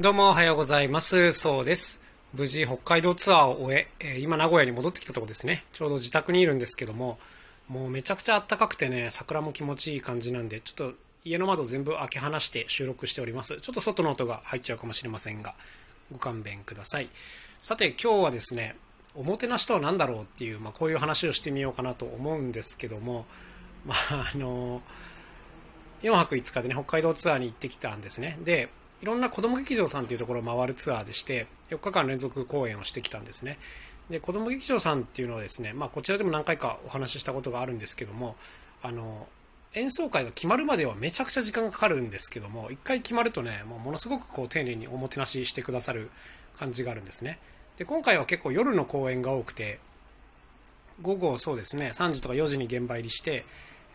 どうもおはようございます。そうです。無事北海道ツアーを終え、今名古屋に戻ってきたところですね。ちょうど自宅にいるんですけども、もうめちゃくちゃ暖かくてね、桜も気持ちいい感じなんで、ちょっと家の窓全部開け放して収録しております。ちょっと外の音が入っちゃうかもしれませんが、ご勘弁ください。さて今日はですね、おもてなしとは何だろうっていう、まあ、こういう話をしてみようかなと思うんですけども、まあ、あの4泊5日でね、北海道ツアーに行ってきたんですね。で、いろんな子ども劇場さんというところを回るツアーでして、4日間連続公演をしてきたんですね。で、子ども劇場さんっていうのはですね、まあ、こちらでも何回かお話ししたことがあるんですけども、あの、演奏会が決まるまではめちゃくちゃ時間がかかるんですけども、一回決まるとね、もうものすごくこう丁寧におもてなししてくださる感じがあるんですね。で、今回は結構夜の公演が多くて、午後そうですね、3時とか4時に現場入りして、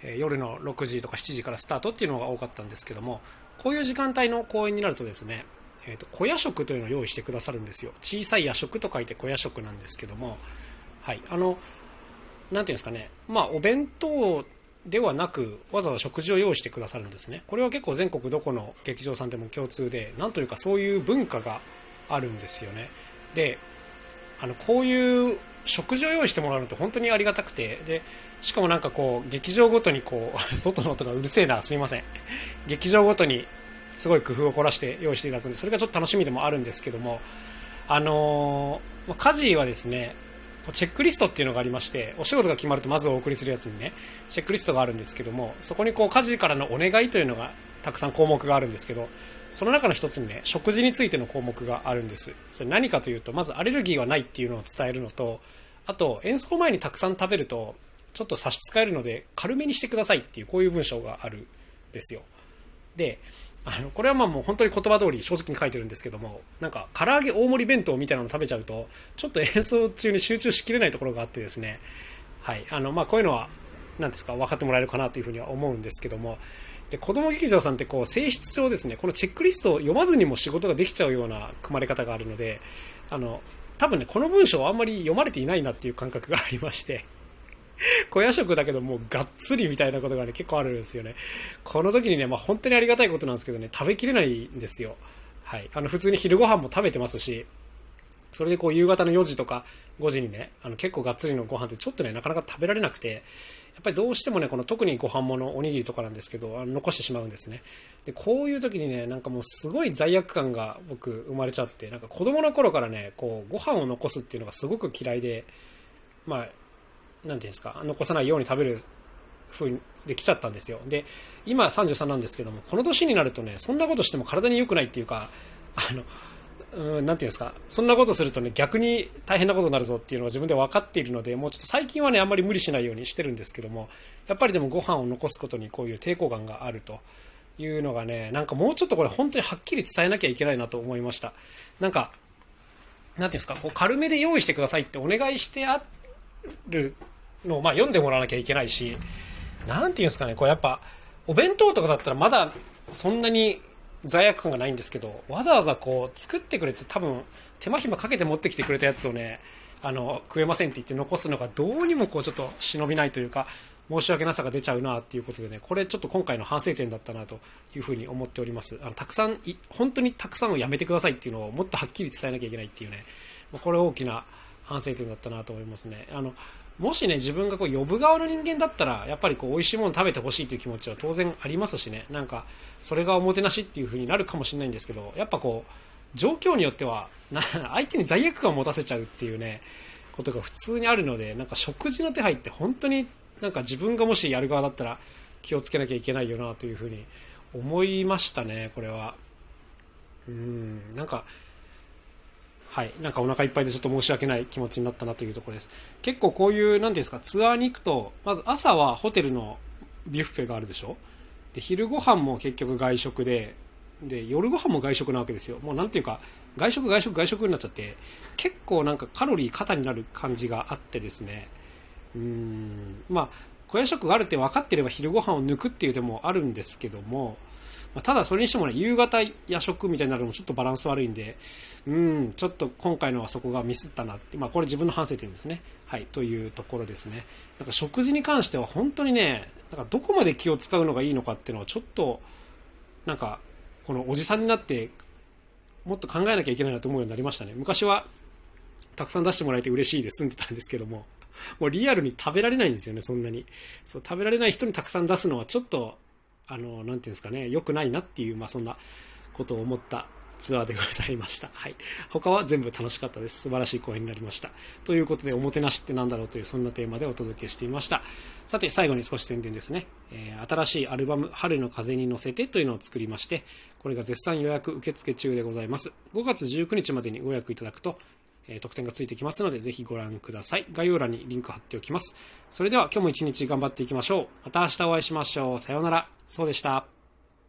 夜の6時とか7時からスタートっていうのが多かったんですけども、こういう時間帯の公演になるとですね、えーと、小夜食というのを用意してくださるんですよ。小さい夜食と書いて小夜食なんですけども、はい、あの、なんていうんですかね、まあ、お弁当ではなく、わざわざ食事を用意してくださるんですね。これは結構全国どこの劇場さんでも共通で、なんというかそういう文化があるんですよね。で、あの、こういう食事を用意してもらうのって本当にありがたくて、で、しかもなんかこう、劇場ごとにこう、外の音がうるせえな、すみません。劇場ごとにすごい工夫を凝らして用意していただくんで、それがちょっと楽しみでもあるんですけども、あのー、家事はですね、チェックリストっていうのがありまして、お仕事が決まるとまずお送りするやつにね、チェックリストがあるんですけども、そこにこう家事からのお願いというのがたくさん項目があるんですけど、その中の一つにね、食事についての項目があるんです。それ何かというと、まずアレルギーはないっていうのを伝えるのと、あと演奏前にたくさん食べると、ちょっと差し支えるので軽めにしてくださいっていうこういう文章があるんですよ。で、あの、これはまあもう本当に言葉通り正直に書いてるんですけども、なんか唐揚げ大盛り弁当みたいなの食べちゃうと、ちょっと演奏中に集中しきれないところがあってですね、はい、あの、まあこういうのは、なんですか、分かってもらえるかなというふうには思うんですけども、で子供劇場さんってこう性質上ですね、このチェックリストを読まずにも仕事ができちゃうような組まれ方があるので、あの、多分ね、この文章はあんまり読まれていないなっていう感覚がありまして、小夜食だけどもうがっつりみたいなことがね、結構あるんですよね。この時にね、まあ本当にありがたいことなんですけどね、食べきれないんですよ。はい。あの、普通に昼ご飯も食べてますし、それでこう夕方の4時とか5時にね、あの結構がっつりのご飯ってちょっとね、なかなか食べられなくて、やっぱりどうしてもね、この特にご飯物、おにぎりとかなんですけど、あの残してしまうんですね。で、こういう時にね、なんかもうすごい罪悪感が僕生まれちゃって、なんか子供の頃からね、こう、ご飯を残すっていうのがすごく嫌いで、まあ、ていうんですか、残さないように食べる風にできちゃったんですよ。で、今33なんですけども、この年になるとね、そんなことしても体に良くないっていうか、あの、うん、なていうんですか、そんなことするとね、逆に大変なことになるぞっていうのは自分で分かっているので、もうちょっと最近はね、あんまり無理しないようにしてるんですけども、やっぱりでもご飯を残すことにこういう抵抗感があるというのがね、なんかもうちょっとこれ本当にはっきり伝えなきゃいけないなと思いました。なんか、なんていうんですか、こう軽めで用意してくださいってお願いしてあるのを、まあ、読んでもらわなきゃいけないし、なんていうんですかね、こうやっぱ、お弁当とかだったらまだそんなに罪悪感がないんですけど、わざわざこう作ってくれて多分手間暇かけて持ってきてくれたやつをね、あの、食えませんって言って残すのがどうにもこうちょっと忍びないというか、申し訳なさが出ちゃうなっていうことでね、これちょっと今回の反省点だったなというふうに思っております。あの、たくさん、本当にたくさんをやめてくださいっていうのをもっとはっきり伝えなきゃいけないっていうね、これ大きな反省点だったなと思いますね。あの、もしね、自分がこう呼ぶ側の人間だったら、やっぱりこう美味しいもの食べてほしいという気持ちは当然ありますしね、なんか、それがおもてなしっていう風になるかもしれないんですけど、やっぱこう、状況によっては、な相手に罪悪感を持たせちゃうっていうね、ことが普通にあるので、なんか食事の手配って本当になんか自分がもしやる側だったら気をつけなきゃいけないよなというふうに思いましたね、これは。うん、なんか、はい、なんかお腹いっぱいでちょっと申し訳ない気持ちになったなというところです。結構こういう、なんですか、ツアーに行くと、まず朝はホテルのビュッフェがあるでしょ？で、昼ご飯も結局外食で、で、夜ご飯も外食なわけですよ。もうなんていうか、外食外食外食になっちゃって、結構なんかカロリー肩になる感じがあってですね、うーん、まあ、小夜食があるって分かってれば昼ご飯を抜くっていう手もあるんですけども、まあ、ただそれにしてもね、夕方夜食みたいになるのもちょっとバランス悪いんで、うん、ちょっと今回のはそこがミスったなって、まあこれ自分の反省点ですね。はい、というところですね。なんか食事に関しては本当にね、なんかどこまで気を使うのがいいのかっていうのはちょっと、なんか、このおじさんになってもっと考えなきゃいけないなと思うようになりましたね。昔は、たくさん出してもらえて嬉しいで済んでたんですけども、もうリアルに食べられないんですよね、そんなに。そう、食べられない人にたくさん出すのはちょっと、あの、なんていうんですかね、良くないなっていう、まあそんなことを思ったツアーでございました。はい。他は全部楽しかったです。素晴らしい公演になりました。ということで、おもてなしって何だろうという、そんなテーマでお届けしていました。さて、最後に少し宣伝ですね。えー、新しいアルバム、春の風に乗せてというのを作りまして、これが絶賛予約受付中でございます。5月19日までにご予約いただくと、えー、特典がついてきますので、ぜひご覧ください。概要欄にリンク貼っておきます。それでは今日も一日頑張っていきましょう。また明日お会いしましょう。さようなら。そうでした。